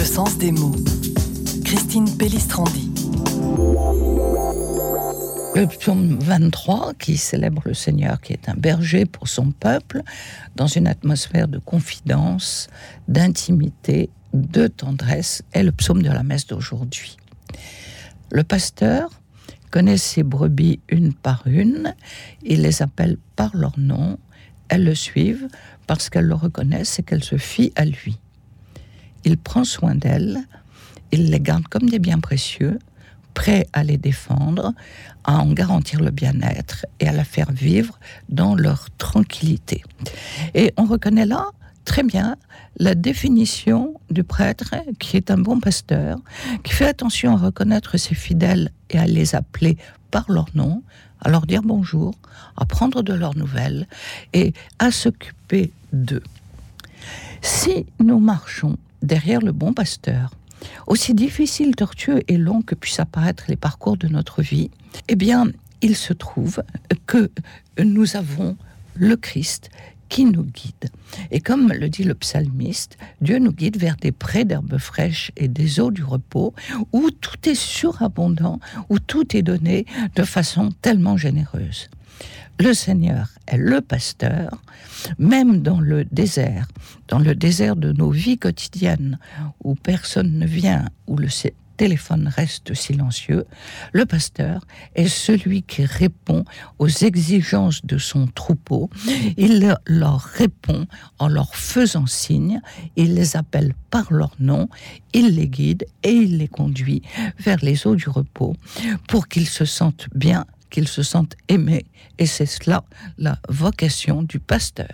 Le sens des mots. Christine Pellistrandi. Le psaume 23 qui célèbre le Seigneur qui est un berger pour son peuple dans une atmosphère de confidence, d'intimité, de tendresse est le psaume de la messe d'aujourd'hui. Le pasteur connaît ses brebis une par une, il les appelle par leur nom, elles le suivent parce qu'elles le reconnaissent et qu'elles se fient à lui. Il prend soin d'elles, il les garde comme des biens précieux, prêt à les défendre, à en garantir le bien-être et à la faire vivre dans leur tranquillité. Et on reconnaît là très bien la définition du prêtre qui est un bon pasteur, qui fait attention à reconnaître ses fidèles et à les appeler par leur nom, à leur dire bonjour, à prendre de leurs nouvelles et à s'occuper d'eux. Si nous marchons derrière le bon pasteur, aussi difficile, tortueux et long que puissent apparaître les parcours de notre vie, eh bien, il se trouve que nous avons le Christ qui nous guide. Et comme le dit le psalmiste, Dieu nous guide vers des prés d'herbes fraîches et des eaux du repos, où tout est surabondant, où tout est donné de façon tellement généreuse. Le Seigneur est le pasteur, même dans le désert, dans le désert de nos vies quotidiennes, où personne ne vient, où le téléphone reste silencieux, le pasteur est celui qui répond aux exigences de son troupeau. Il leur répond en leur faisant signe, il les appelle par leur nom, il les guide et il les conduit vers les eaux du repos pour qu'ils se sentent bien qu'ils se sentent aimés. Et c'est cela la vocation du pasteur.